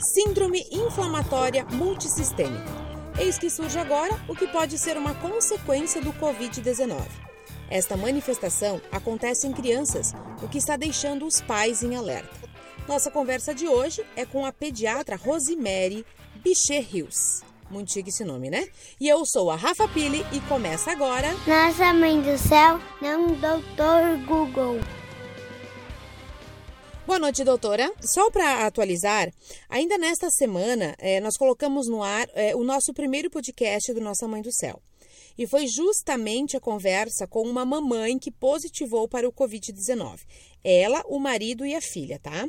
Síndrome inflamatória multissistêmica. Eis que surge agora o que pode ser uma consequência do Covid-19. Esta manifestação acontece em crianças, o que está deixando os pais em alerta. Nossa conversa de hoje é com a pediatra Rosemary Bichet Rios. Muito chique esse nome, né? E eu sou a Rafa Pili e começa agora. Nossa Mãe do Céu, não Doutor Google. Boa noite, doutora. Só para atualizar, ainda nesta semana é, nós colocamos no ar é, o nosso primeiro podcast do Nossa Mãe do Céu. E foi justamente a conversa com uma mamãe que positivou para o Covid-19. Ela, o marido e a filha, tá?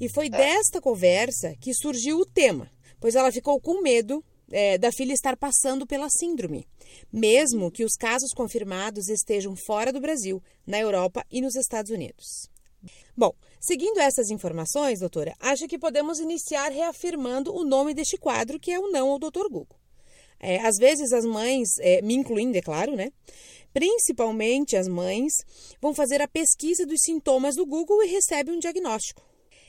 E foi é. desta conversa que surgiu o tema, pois ela ficou com medo é, da filha estar passando pela síndrome, mesmo que os casos confirmados estejam fora do Brasil, na Europa e nos Estados Unidos. Bom, seguindo essas informações, doutora, acho que podemos iniciar reafirmando o nome deste quadro, que é o Não ao Doutor Google. É, às vezes as mães, é, me incluindo, é claro, né? Principalmente as mães, vão fazer a pesquisa dos sintomas do Google e recebem um diagnóstico.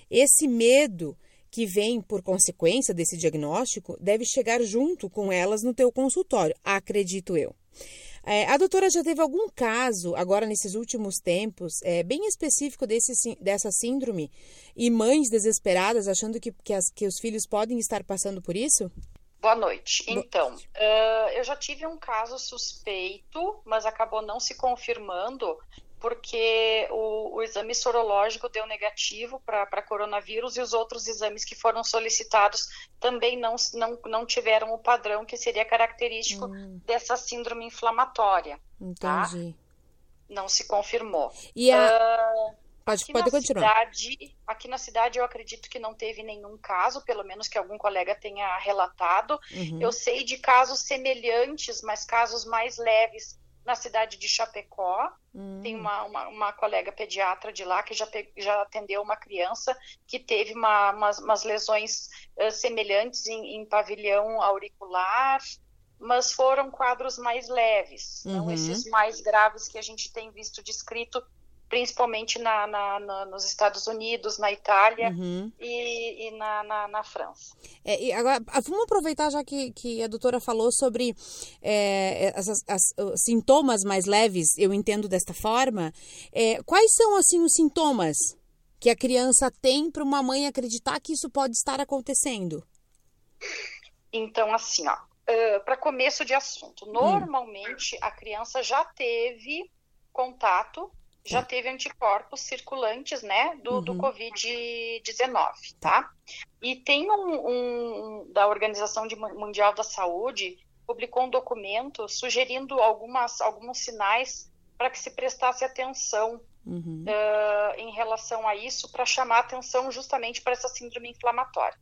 Esse medo que vem por consequência desse diagnóstico deve chegar junto com elas no teu consultório, acredito eu. É, a doutora já teve algum caso, agora nesses últimos tempos, é, bem específico desse, dessa síndrome e mães desesperadas achando que, que, as, que os filhos podem estar passando por isso? Boa noite. Então, uh, eu já tive um caso suspeito, mas acabou não se confirmando, porque o, o, exame sorológico deu negativo para coronavírus e os outros exames que foram solicitados também não, não, não tiveram o padrão que seria característico hum. dessa síndrome inflamatória. Tá? Entendi. Tá? Não se confirmou. E a... Uh, pode, pode continuar. Cidade, aqui na cidade eu acredito que não teve nenhum caso, pelo menos que algum colega tenha relatado. Uhum. Eu sei de casos semelhantes, mas casos mais leves na cidade de Chapecó. Hum. Tem uma, uma, uma, colega pediatra de lá que já, já atendeu uma criança que teve uma, umas, umas lesões uh, semelhantes em, em, pavilhão auricular, mas foram quadros mais leves, uhum. não esses mais graves que a gente tem visto descrito principalmente na, na, na, nos Estados Unidos, na Itália uhum. e, e na, na, França. É, e agora, ah, vamos aproveitar já que, que a doutora falou sobre é, as, as, os sintomas mais leves, eu entendo desta forma. É, quais são, assim, os sintomas que a criança tem para uma mãe acreditar que isso pode estar acontecendo? Então, assim, ó, uh, para começo de assunto, hum. normalmente hum. a criança já teve contato já teve anticorpos circulantes, né, do, uhum. do Covid-19, tá? E tem um, um, da Organização Mundial da Saúde, publicou um documento sugerindo algumas, alguns sinais para que se prestasse atenção uhum. uh, em relação a isso, para chamar atenção justamente para essa síndrome inflamatória.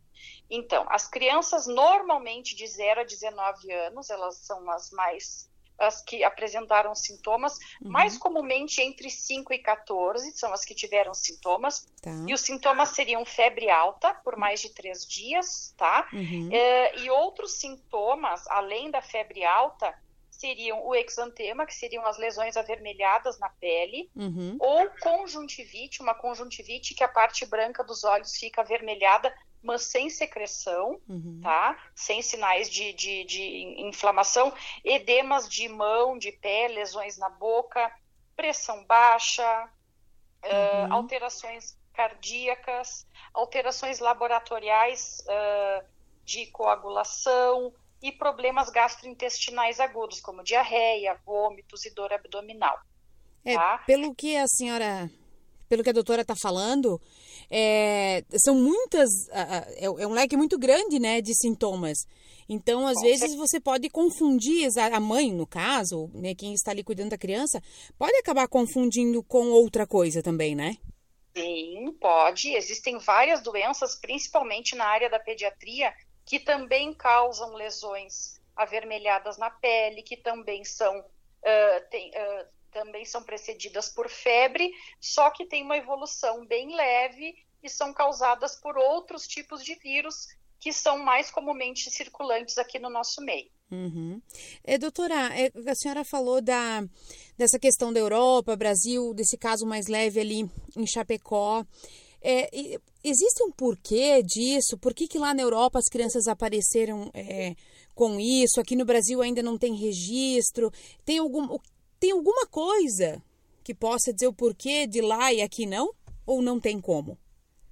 Então, as crianças normalmente de 0 a 19 anos, elas são as mais as que apresentaram sintomas, uhum. mais comumente entre 5 e 14 são as que tiveram sintomas. Tá. E os sintomas seriam febre alta por mais de três dias, tá? Uhum. É, e outros sintomas, além da febre alta, seriam o exantema, que seriam as lesões avermelhadas na pele, uhum. ou conjuntivite, uma conjuntivite que a parte branca dos olhos fica avermelhada mas sem secreção, uhum. tá? Sem sinais de, de, de, inflamação, edemas de mão, de pé, lesões na boca, pressão baixa, uhum. uh, alterações cardíacas, alterações laboratoriais uh, de coagulação e problemas gastrointestinais agudos, como diarreia, vômitos e dor abdominal. É, tá? Pelo que a senhora pelo que a doutora está falando, é, são muitas. É, é um leque muito grande né, de sintomas. Então, às vezes, você pode confundir, a mãe, no caso, né, quem está ali cuidando da criança, pode acabar confundindo com outra coisa também, né? Sim, pode. Existem várias doenças, principalmente na área da pediatria, que também causam lesões avermelhadas na pele, que também são. Uh, tem, uh, também são precedidas por febre, só que tem uma evolução bem leve e são causadas por outros tipos de vírus que são mais comumente circulantes aqui no nosso meio. Uhum. É, doutora, é, a senhora falou da, dessa questão da Europa, Brasil, desse caso mais leve ali em Chapecó. É, existe um porquê disso? Por que, que lá na Europa as crianças apareceram é, com isso? Aqui no Brasil ainda não tem registro? Tem, algum, tem alguma coisa que possa dizer o porquê de lá e aqui não? Ou não tem como?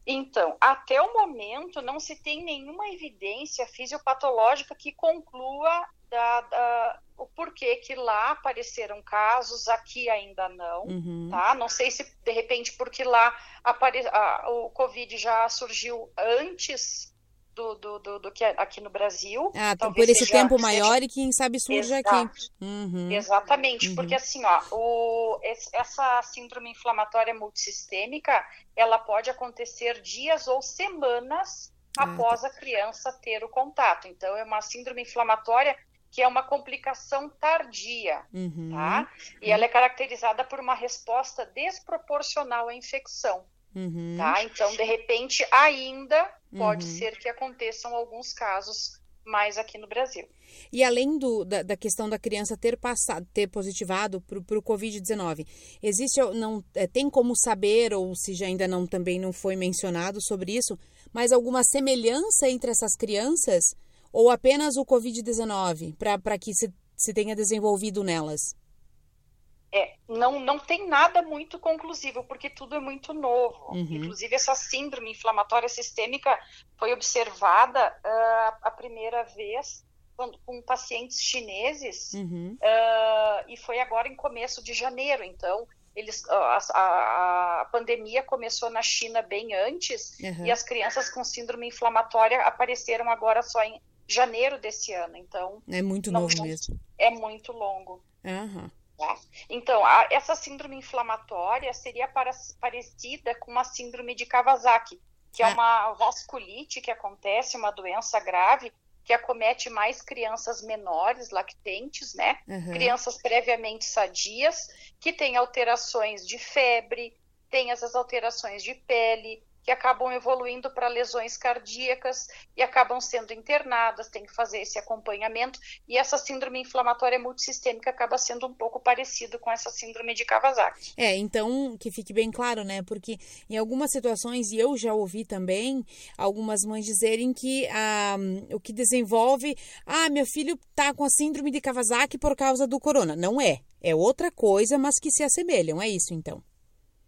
Então, até o momento não se tem nenhuma evidência fisiopatológica que conclua da, da, o porquê que lá apareceram casos, aqui ainda não, uhum. tá? Não sei se de repente porque lá apare, a, o Covid já surgiu antes do, do, do, do que aqui no Brasil. Ah, então por esse seja, tempo maior seja... e quem sabe surge Exato. aqui. Uhum. Exatamente, uhum. porque assim, ó, o, essa síndrome inflamatória multissistêmica, ela pode acontecer dias ou semanas ah, após tá. a criança ter o contato. Então, é uma síndrome inflamatória que é uma complicação tardia, uhum. tá? E ela é caracterizada por uma resposta desproporcional à infecção. Uhum. Tá? Então, de repente, ainda pode uhum. ser que aconteçam alguns casos mais aqui no Brasil. E além do, da, da questão da criança ter passado, ter positivado para o Covid-19, existe, não é, tem como saber, ou se já ainda não também não foi mencionado sobre isso, mas alguma semelhança entre essas crianças ou apenas o Covid-19 para que se, se tenha desenvolvido nelas? É, não, não tem nada muito conclusivo, porque tudo é muito novo. Uhum. Inclusive, essa síndrome inflamatória sistêmica foi observada uh, a primeira vez quando, com pacientes chineses uhum. uh, e foi agora em começo de janeiro. Então, eles, a, a, a pandemia começou na China bem antes uhum. e as crianças com síndrome inflamatória apareceram agora só em janeiro desse ano. Então, é muito novo mesmo. É muito longo. Uhum. Tá? Então, a, essa síndrome inflamatória seria para, parecida com uma síndrome de Kawasaki, que é ah. uma vasculite que acontece, uma doença grave que acomete mais crianças menores, lactentes, né? Uhum. Crianças previamente sadias, que têm alterações de febre, têm essas alterações de pele, que acabam evoluindo para lesões cardíacas e acabam sendo internadas, tem que fazer esse acompanhamento. E essa síndrome inflamatória multissistêmica acaba sendo um pouco parecido com essa síndrome de Kawasaki. É, então que fique bem claro, né? Porque em algumas situações, e eu já ouvi também algumas mães dizerem que ah, o que desenvolve, ah, meu filho tá com a síndrome de Kawasaki por causa do corona. Não é. É outra coisa, mas que se assemelham. É isso, então.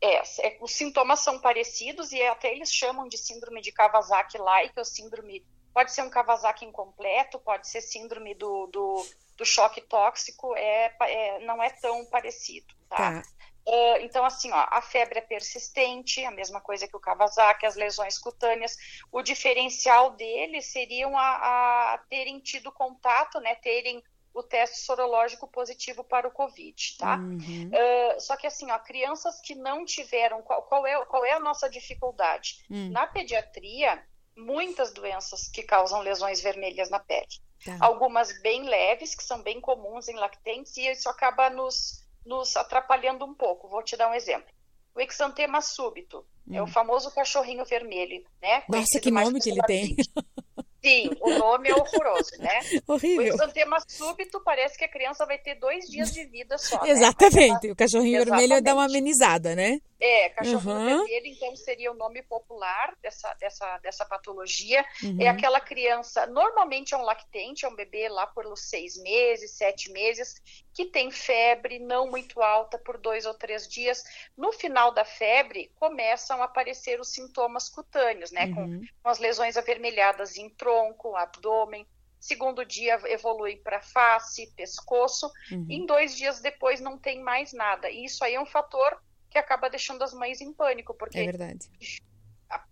É, é, os sintomas são parecidos e até eles chamam de síndrome de Kawasaki-like, ou síndrome, pode ser um Kawasaki incompleto, pode ser síndrome do, do, do choque tóxico, é, é, não é tão parecido, tá? tá. Uh, então, assim, ó, a febre é persistente, a mesma coisa que o Kawasaki, as lesões cutâneas. O diferencial deles seriam a, a terem tido contato, né, terem o teste sorológico positivo para o Covid, tá? Uhum. Uh, só que assim, ó, crianças que não tiveram, qual, qual, é, qual é a nossa dificuldade? Uhum. Na pediatria, muitas doenças que causam lesões vermelhas na pele. Tá. Algumas bem leves, que são bem comuns em lactentes, e isso acaba nos, nos atrapalhando um pouco. Vou te dar um exemplo. O exantema súbito é o hum. famoso cachorrinho vermelho, né? Nossa, que nome que ele tem! Sim, o nome é horroroso, né? Horrível. O exantema súbito parece que a criança vai ter dois dias de vida só. Né? Exatamente. Né? O cachorrinho Exatamente. vermelho dá uma amenizada, né? É, cachorrinho uhum. vermelho, então seria o nome popular dessa, dessa, dessa patologia. É uhum. É aquela criança, normalmente é um lactente, é um bebê lá por seis meses, sete meses, que tem febre não muito alta por dois ou três dias. No final da febre, começam a aparecer os sintomas cutâneos, né? Uhum. Com, com as lesões avermelhadas em tronco, abdômen. Segundo dia evolui para face, pescoço. Uhum. Em dois dias depois não tem mais nada. E isso aí é um fator que acaba deixando as mães em pânico, porque é verdade.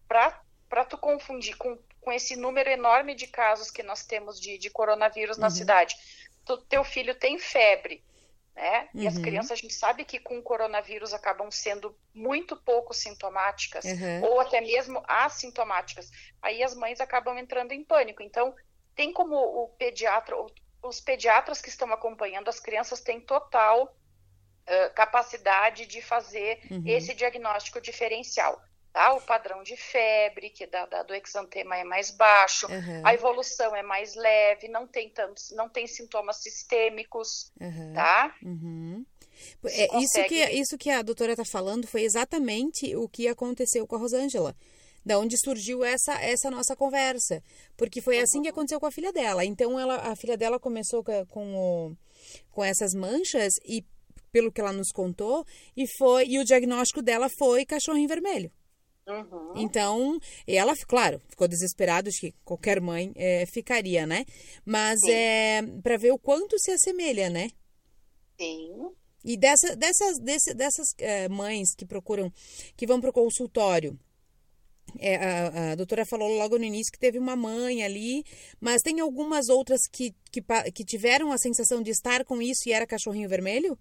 Para tu confundir com, com esse número enorme de casos que nós temos de, de coronavírus uhum. na cidade, teu filho tem febre, né? E uhum. as crianças, a gente sabe que com o coronavírus acabam sendo muito pouco sintomáticas, uhum. ou até mesmo assintomáticas. Aí as mães acabam entrando em pânico. Então, tem como o pediatra, os pediatras que estão acompanhando as crianças têm total capacidade de fazer uhum. esse diagnóstico diferencial. Tá? O padrão de febre, que da, da do exantema é mais baixo, uhum. a evolução é mais leve, não tem tantos, não tem sintomas sistêmicos, uhum. tá? Uhum. É, consegue... isso, que, isso que a doutora está falando foi exatamente o que aconteceu com a Rosângela. Da onde surgiu essa, essa nossa conversa. Porque foi assim que aconteceu com a filha dela. Então, ela, a filha dela começou com, o, com essas manchas e, pelo que ela nos contou, e foi e o diagnóstico dela foi cachorrinho vermelho. Uhum. Então, ela, claro, ficou desesperada, acho que qualquer mãe é, ficaria, né? Mas Sim. é para ver o quanto se assemelha, né? Sim. E dessa, dessas, desse, dessas é, mães que procuram, que vão para o consultório, é, a, a, doutora falou logo no início que teve uma mãe ali, mas tem algumas outras que, que, que tiveram a sensação de estar com isso e era cachorrinho vermelho?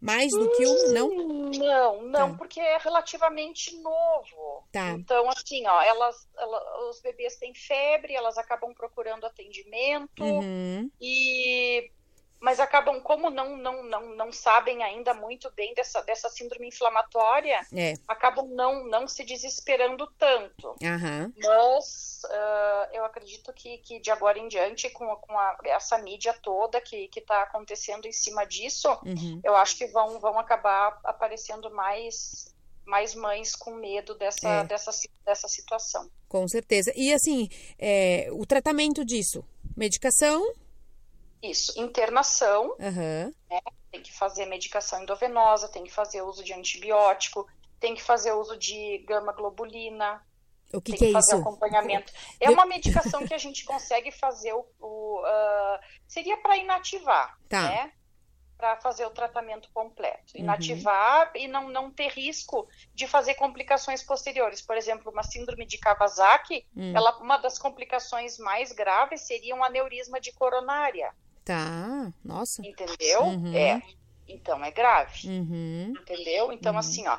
Mais do que um, não? Não, não, tá. porque é relativamente novo. Tá. Então, assim, ó, elas, elas, os bebês têm febre, elas acabam procurando atendimento uhum. e mas acabam, como não, não, não, não sabem ainda muito bem dessa, dessa síndrome inflamatória, é. acabam não, não se desesperando tanto. Uhum. Mas uh, eu acredito que, que de agora em diante, com, com a, essa mídia toda que está acontecendo em cima disso, uhum. eu acho que vão, vão acabar aparecendo mais, mais mães com medo dessa, é. dessa, dessa situação. Com certeza. E assim, é, o tratamento disso? Medicação? Isso, internação, uhum. né? tem que fazer medicação endovenosa, tem que fazer uso de antibiótico, tem que fazer uso de gama globulina, o que, tem que, que é fazer isso? acompanhamento. É uma medicação que a gente consegue fazer o. o uh, seria para inativar, tá. né? Para fazer o tratamento completo. Uhum. Inativar uhum. e não, não ter risco de fazer complicações posteriores. Por exemplo, uma síndrome de Kawasaki, uhum. ela, uma das complicações mais graves seria um aneurisma de coronária. Tá, nossa. Entendeu? Uhum. É. Então é grave. Uhum. Entendeu? Então, uhum. assim, ó.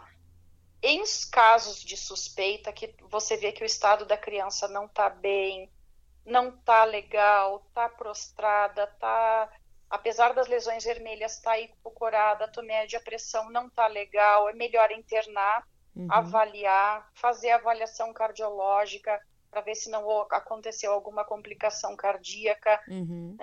Em casos de suspeita, que você vê que o estado da criança não tá bem, não tá legal, tá prostrada, tá. Apesar das lesões vermelhas, tá hipocorada, a média a pressão não tá legal, é melhor internar, uhum. avaliar, fazer avaliação cardiológica para ver se não aconteceu alguma complicação cardíaca, uhum.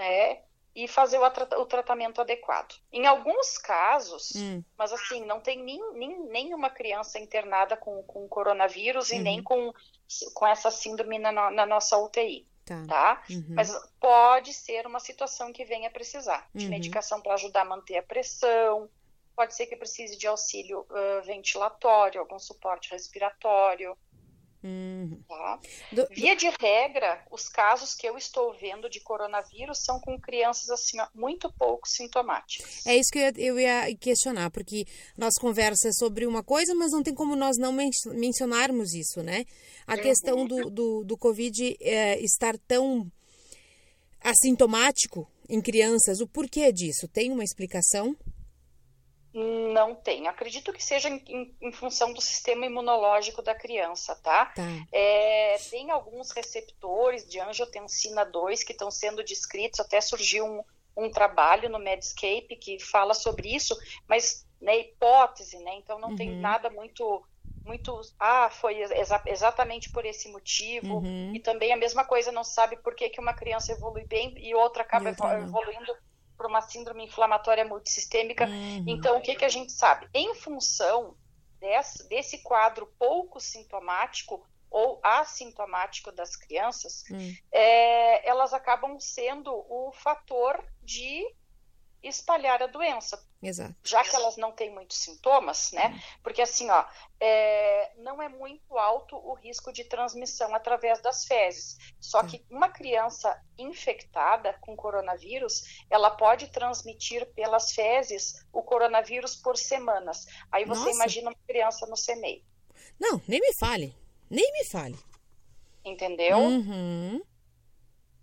E fazer o, o, tratamento adequado. Em alguns casos, hum. mas assim, não tem nem, nem, nenhuma criança internada com, com coronavírus uhum. e nem com, com essa síndrome na, na nossa UTI. Tá. tá? Uhum. Mas pode ser uma situação que venha precisar de uhum. medicação para ajudar a manter a pressão, pode ser que precise de auxílio uh, ventilatório, algum suporte respiratório. Uhum. Tá? Do... Via de regra, os casos que eu estou vendo de coronavírus são com crianças assim muito pouco sintomáticas. É isso que eu ia, questionar, porque nós conversamos sobre uma coisa, mas não tem como nós não men mencionarmos isso, né? A uhum. questão do, do, do Covid é, estar tão assintomático em crianças, o porquê disso? Tem uma explicação? Não tem. Acredito que seja em, em, função do sistema imunológico da criança, tá? tá. É, tem alguns receptores de angiotensina 2 que estão sendo descritos, até surgiu um, um trabalho no Medscape que fala sobre isso, mas na né, hipótese, né? Então não uhum. tem nada muito muito ah foi exa exatamente por esse motivo uhum. e também a mesma coisa não sabe por que, que uma criança evolui bem e outra acaba e evoluindo por uma síndrome inflamatória multissistêmica. Uhum. Então, o que, que a gente sabe? Em função desse, desse quadro pouco sintomático ou assintomático das crianças, uhum. é, elas acabam sendo o fator de espalhar a doença. Exato. Já que elas não têm muitos sintomas, né? Uhum. Porque assim, ó, é, não é muito alto o risco de transmissão através das fezes. Só que uma criança infectada com coronavírus, ela pode transmitir pelas fezes o coronavírus por semanas. Aí você Nossa. imagina uma criança no CMEI. Não, nem me fale. Nem me fale. Entendeu? Uhum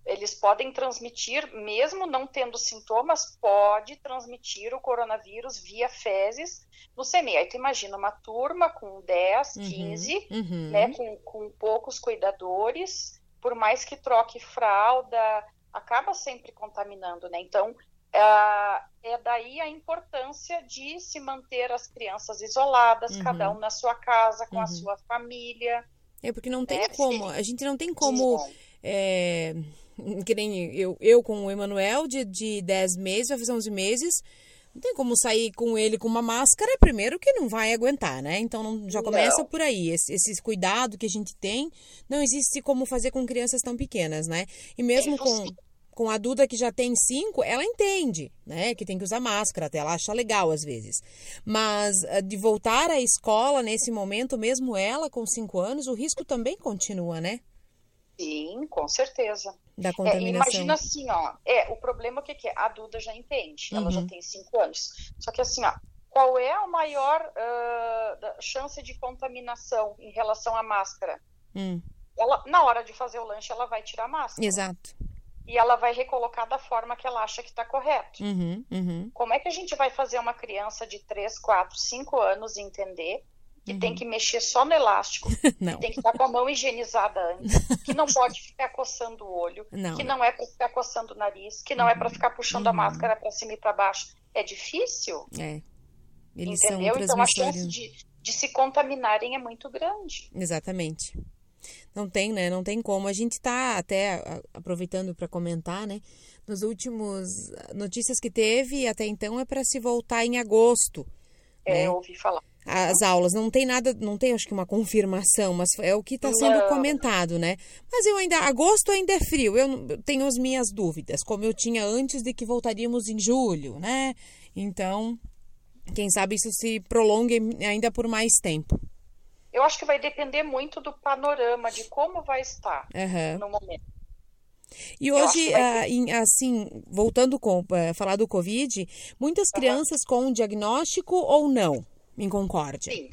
eles podem transmitir, mesmo não tendo sintomas, pode transmitir o coronavírus via fezes no CME. Aí tu imagina uma turma com 10, 15, uhum, uhum. né, com, com poucos cuidadores, por mais que troque fralda, acaba sempre contaminando, né? Então, uh, é daí a importância de se manter as crianças isoladas, uhum. cada um na sua casa, com a uhum. sua família. É porque não tem né? como, a gente não tem como é, que nem eu, eu com o Emanuel, de, de 10 meses, vai fazer 11 meses, Não tem como sair com ele com uma máscara, primeiro que não vai aguentar, né? Então não, já começa Não. por aí. Esse, esse cuidado que a gente tem, não existe como fazer com crianças tão pequenas, né? E mesmo com, impossível. com a Duda que já tem cinco, ela entende, né? Que tem que usar máscara, até ela acha legal às vezes. Mas ah, de voltar à escola nesse momento, mesmo ela com cinco anos, o risco também continua, né? Sim, com certeza. Da É, contaminação. imagina assim, ó. É, o problema o que, que é? A Duda já entende, ela já Uhum. tem cinco anos. Só que assim, ó, qual é a maior da- chance de contaminação em relação à máscara? Hum, Ela, na hora de fazer o lanche, ela vai tirar a máscara. exato. E ela vai recolocar da forma que ela acha que está correto. Uhum, uhum. Como é que a gente vai fazer uma criança de 3, 4, 5 anos entender que Uhum. tem que mexer só no elástico, que tem que estar com a mão higienizada antes, que não pode ficar coçando o olho, Não, que não. não é para ficar coçando o nariz, que não é para ficar puxando a Uhum. máscara para cima e para baixo. É difícil, É. Eles entendeu? Então a chance de, de se contaminarem é muito grande. Exatamente. Não tem, né? Não tem como. A gente tá até a- aproveitando para comentar, né? Nos últimos notícias que teve até então é para se voltar em agosto. É, né? eu ouvi falar. As aulas não tem nada, não tem acho que uma confirmação, mas é o que está sendo Não. comentado, né? Mas eu ainda, agosto ainda é frio, eu, tenho as minhas dúvidas, como eu tinha antes de que voltaríamos em julho, né? Então, quem sabe isso se prolongue ainda por mais tempo. Eu acho que vai depender muito do panorama, de como vai estar Aham. no momento. E hoje, ah, assim, voltando com eh, falar do Covid, muitas crianças com diagnóstico ou não, em Concórdia? Sim.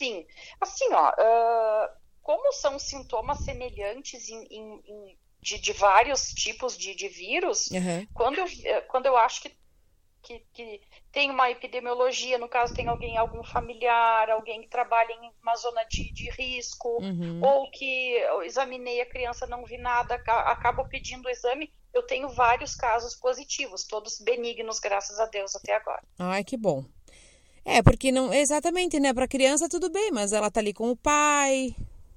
Sim. Assim, ó, ah, como são sintomas semelhantes em, em- em- de, de vários tipos de, de vírus, Aham. quando eu, eh, quando eu acho que, que, que tem uma epidemiologia, no caso tem alguém, algum familiar, alguém que trabalha em uma zona de, de risco, Uhum. ou que eu examinei a criança, não vi nada, aca- acabo pedindo o exame, eu tenho vários casos positivos, todos benignos, graças a Deus, até agora. Ai, que bom. É, porque não. Exatamente, né? Para criança tudo bem, mas ela tá ali com o pai,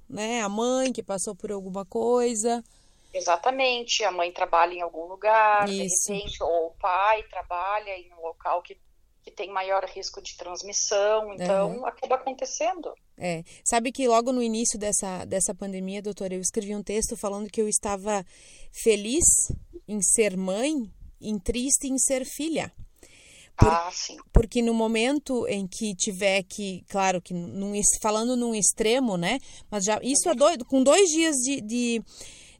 né? A mãe que passou por alguma coisa. Exatamente, a mãe trabalha em algum lugar, Isso. de repente, ou o pai trabalha em um local que, que tem maior risco de transmissão, então acaba acontecendo. É. Sabe que logo no início dessa, dessa pandemia, doutora, eu escrevi um texto falando que eu estava feliz em ser mãe e triste em ser filha. Por- Ah, sim. Porque no momento em que tiver que, claro que num, falando num extremo, né? Mas já isso é doido. Com dois dias de, de,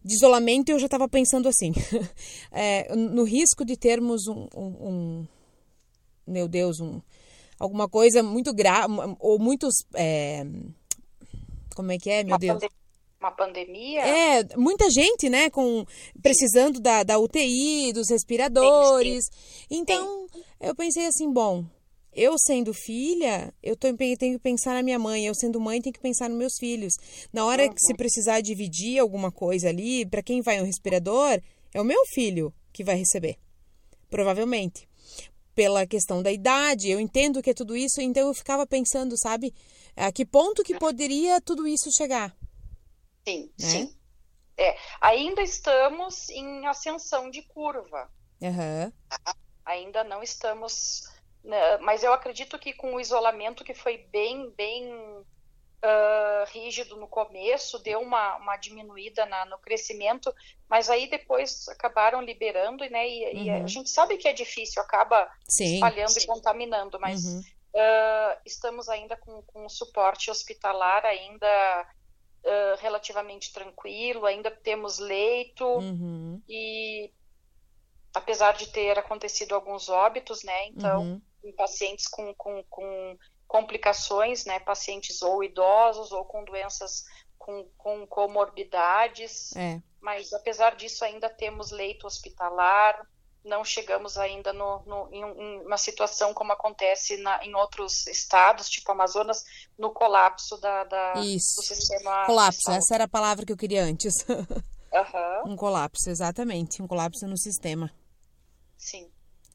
de isolamento eu já estava pensando assim, é, no risco de termos um, um- um- meu Deus, um, alguma coisa muito grave ou muitos, é, como é que é, meu Uma, Deus? uma pandemia, É, muita gente, né, com precisando da, da UTI, dos respiradores. Então, eu pensei assim, bom, eu sendo filha, eu tenho que pensar na minha mãe, eu sendo mãe, tenho que pensar nos meus filhos. Na hora que se precisar dividir alguma coisa ali, para quem vai no respirador, é o meu filho que vai receber. Provavelmente. Pela questão da idade, eu entendo que é tudo isso, então eu ficava pensando, sabe, a que ponto que poderia tudo isso chegar. sim, né? sim. É, ainda estamos em ascensão de curva. Aham. Ainda não estamos, né, mas eu acredito que com o isolamento que foi bem, bem ah, rígido no começo, deu uma, uma diminuída na- no crescimento, mas aí depois acabaram liberando, né? E, e Uhum. a gente sabe que é difícil, acaba Sim. espalhando e contaminando, mas Uhum. ah, estamos ainda com, com suporte hospitalar ainda ah, relativamente tranquilo, ainda temos leito Uhum. e apesar de ter acontecido alguns óbitos, né? Então, Uhum. em pacientes com, com, com complicações, né? Pacientes ou idosos ou com doenças com, com comorbidades, É. mas apesar disso ainda temos leito hospitalar, não chegamos ainda no, no, em, um- uma situação como acontece na, em outros estados, tipo Amazonas, no colapso da, da- do Isso. sistema Colapso, essa era a palavra que eu queria antes. Aham, um colapso, exatamente. Um colapso no sistema. Sim.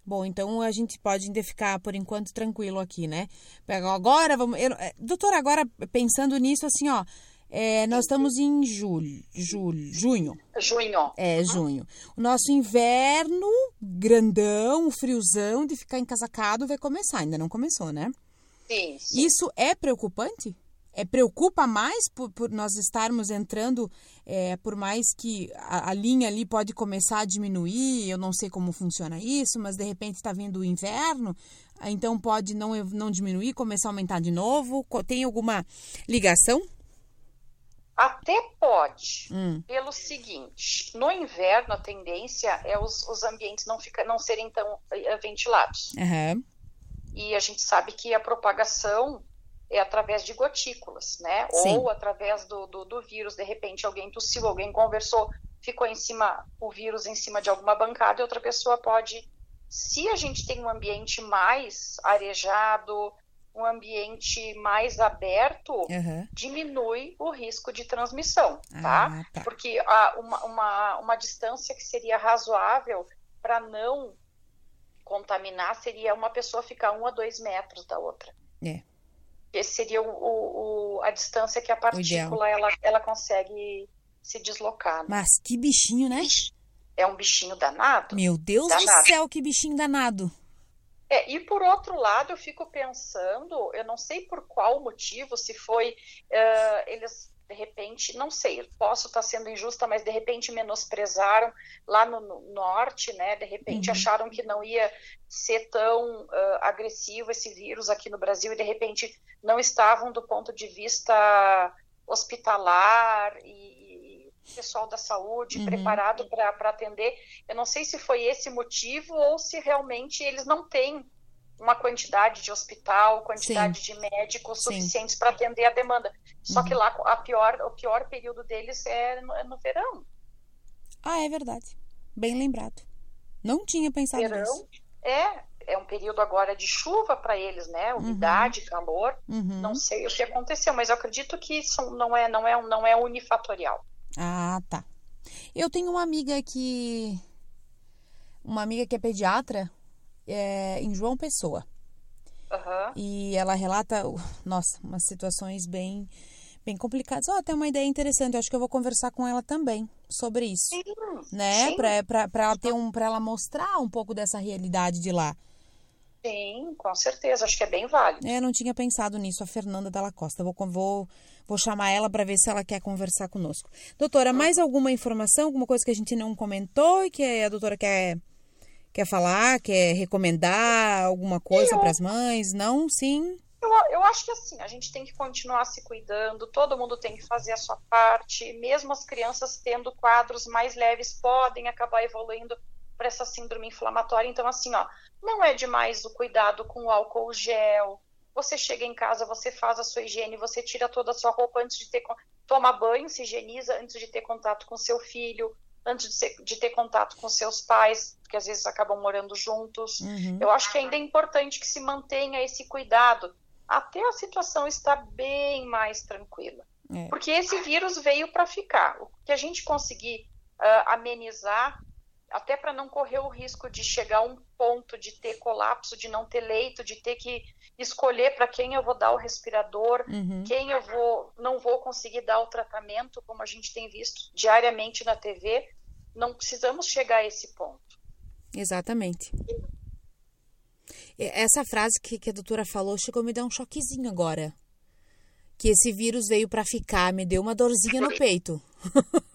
Bom, então a gente pode ainda ficar por enquanto tranquilo aqui, né? Agora vamos. eu- é, doutora, agora pensando nisso, assim, ó. É, nós estamos em julho, julho, junho. Junho. É, junho. O nosso inverno grandão, friozão de ficar encasacado vai começar. Ainda não começou, né? Sim, sim. Isso é preocupante? É, preocupa mais por, por nós estarmos entrando, é, por mais que a, a linha ali pode começar a diminuir, eu não sei como funciona isso, mas de repente está vindo o inverno, então pode não, não diminuir, começar a aumentar de novo? Tem alguma ligação? Até pode, Hum. pelo seguinte, no inverno a tendência é os, os ambientes não, fica, não serem tão eh, ventilados. Aham. E a gente sabe que a propagação é através de gotículas, né? Sim. Ou através do, do, do vírus. De repente alguém tossiu, alguém conversou, ficou em cima, o vírus em cima de alguma bancada e outra pessoa pode. Se a gente tem um ambiente mais arejado, um ambiente mais aberto, Aham. diminui o risco de transmissão, tá? Ah, tá. Porque a, uma, uma, uma distância que seria razoável para não contaminar seria uma pessoa ficar um a dois metros da outra. É. Esse seria o, o- o- a distância que a partícula ela, ela consegue se deslocar. né? Mas que bichinho, né? É um bichinho danado. Meu Deus do Danado. céu, que bichinho danado. É, e por outro lado, eu fico pensando, eu não sei por qual motivo, se foi eh, eles de repente, não sei, posso estar sendo injusta, mas de repente menosprezaram lá no, no norte, né? De repente Uhum. acharam que não ia ser tão eh, agressivo esse vírus aqui no Brasil e de repente não estavam do ponto de vista hospitalar e, e pessoal da saúde Uhum. preparado para atender. Eu não sei se foi esse motivo ou se realmente eles não têm uma quantidade de hospital, quantidade de médicos Sim. suficientes para atender a demanda. Só Uhum. que lá a pior, o pior período deles é no, é no verão. Ah, é verdade. Bem lembrado. Não tinha pensado verão nisso. é é um período agora de chuva para eles, né? Umidade, calor. Uhum. Não sei o que aconteceu, mas eu acredito que isso não é não é não é unifatorial. Ah, tá. Eu tenho uma amiga que. Uma amiga que é pediatra é, em João Pessoa. Aham. E ela relata, nossa, umas situações bem, bem complicadas. Ó, tem uma ideia interessante. Eu acho que eu vou conversar com ela também sobre isso. Sim, Né? sim. Pra, pra, pra ela ter um. para ela mostrar um pouco dessa realidade de lá. Sim, com certeza. Acho que é bem válido. É, Eu não tinha pensado nisso, a Fernanda Dalla Costa. Vou, vou, vou chamar ela para ver se ela quer conversar conosco. Doutora, mais alguma informação, alguma coisa que a gente não comentou e que a doutora quer, quer falar, quer recomendar alguma coisa Eu- para as mães? Não? Sim? Eu, eu acho que assim, a gente tem que continuar se cuidando, todo mundo tem que fazer a sua parte, mesmo as crianças tendo quadros mais leves podem acabar evoluindo para essa síndrome inflamatória. Então, assim, ó, não é demais o cuidado com o álcool gel. Você chega em casa, você faz a sua higiene, você tira toda a sua roupa antes de ter. Toma banho, se higieniza antes de ter contato com seu filho, antes de, ser- de ter contato com seus pais, que às vezes acabam morando juntos. Uhum. Eu acho que ainda é importante que se mantenha esse cuidado até a situação estar bem mais tranquila. É. Porque esse vírus veio para ficar. O que a gente conseguir ah, amenizar, até para não correr o risco de chegar a um ponto de ter colapso, de não ter leito, de ter que escolher para quem eu vou dar o respirador, Uhum. quem eu vou não vou conseguir dar o tratamento, como a gente tem visto diariamente na TV, não precisamos chegar a esse ponto. Exatamente. Essa frase que, que a doutora falou chegou a me dar um choquezinho agora. Que esse vírus veio para ficar, me deu uma dorzinha no peito.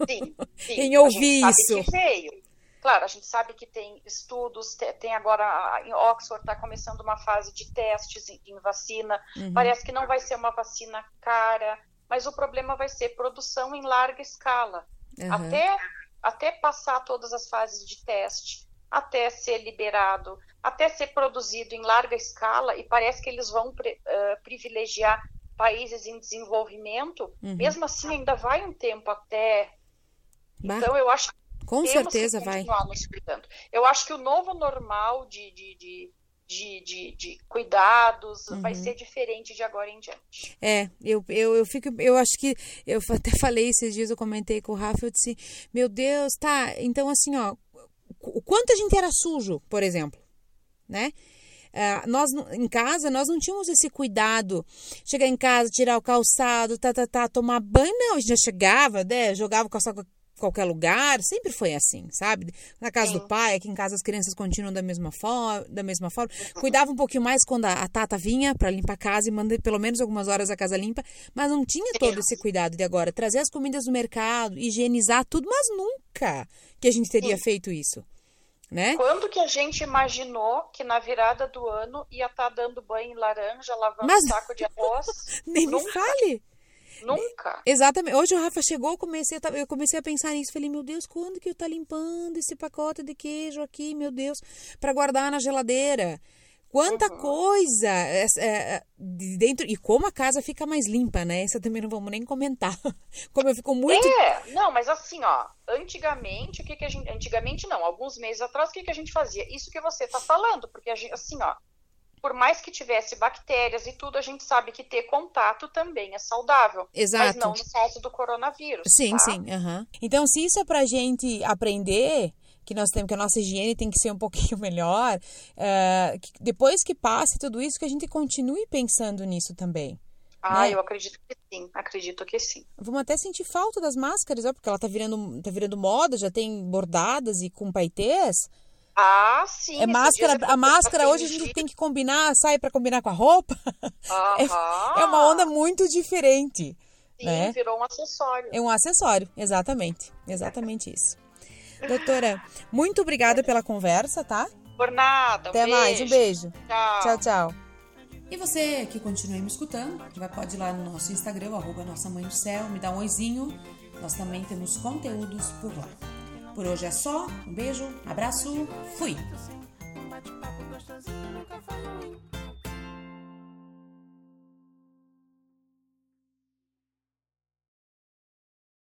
Sim, sim. Em a ouvir sabe isso. que veio. Claro, a gente sabe que tem estudos, te- tem agora em Oxford está começando uma fase de testes em, vacina. Uhum. Parece que não vai ser uma vacina cara, mas o problema vai ser produção em larga escala. Aham. Até, até passar todas as fases de teste, até ser liberado, até ser produzido em larga escala, e parece que eles vão eh, privilegiar países em desenvolvimento, Uhum. mesmo assim ainda vai um tempo até. Bah, Então eu acho que com certeza que vai. continuar nos cuidando. Eu acho que o novo normal de, de, de, de, de- de cuidados vai Uhum. ser diferente de agora em diante. É, eu, eu, eu fico, eu acho que, eu até falei esses dias, eu comentei com o Rafa, eu disse, meu Deus, tá, então assim, ó, o quanto a gente era sujo, por exemplo, né? Uh, nós em casa nós não tínhamos esse cuidado. Chegar em casa, tirar o calçado, tá, tá, tá, tomar banho, não, a gente já chegava, né? Jogava o calçado qualquer lugar, sempre foi assim, sabe? Na casa Sim. do pai, aqui em casa as crianças continuam da mesma forma, da mesma forma. Uhum. Cuidava um pouquinho mais quando a, a Tata vinha para limpar a casa e mandei pelo menos algumas horas a casa limpa, mas não tinha todo esse cuidado de agora trazer as comidas do mercado, higienizar tudo, mas nunca que a gente teria Sim. feito isso. Né? Quando que a gente imaginou que na virada do ano ia estar tá dando banho em laranja, lavando mas... saco de arroz? Nem Nunca. me fale. Nunca. Exatamente. Hoje o Rafa chegou, eu comecei, eu comecei a pensar nisso. Falei, meu Deus, quando que eu tá limpando esse pacote de queijo aqui, meu Deus, para guardar na geladeira? Quanta uhum. coisa é, é, de dentro. E como a casa fica mais limpa, né? Isso também não vamos nem comentar. Como eu fico muito. É, não, mas assim, ó, antigamente, o que, que a gente. Antigamente não, alguns meses atrás, o que, que a gente fazia? Isso que você tá falando, porque a gente, assim, ó, por mais que tivesse bactérias e tudo, a gente sabe que ter contato também é saudável. Exato. Mas não no caso do coronavírus. Sim, tá? sim. Uhum. Então, se isso é pra gente aprender, que nós temos, que a nossa higiene tem que ser um pouquinho melhor, uh, que depois que passe tudo isso, que a gente continue pensando nisso também. Ah, né? eu acredito que sim, acredito que sim. Vamos até sentir falta das máscaras, ó, porque ela tá virando, tá virando moda, já tem bordadas e com paetês. Ah, sim. É máscara, a máscara hoje a gente tem que combinar, sai para combinar com a roupa. É, é, uma onda muito diferente. Sim, né? virou um acessório. É um acessório, exatamente. Exatamente isso. Doutora, muito obrigada pela conversa, tá? Por nada. Um Até beijo. mais, um beijo. Tchau. Tchau, tchau. E você que continua me escutando, vai pode ir lá no nosso Instagram, arroba Nossa Mãe do Céu, me dá um oizinho. Nós também temos conteúdos por lá. Por hoje é só. Um beijo, abraço, fui!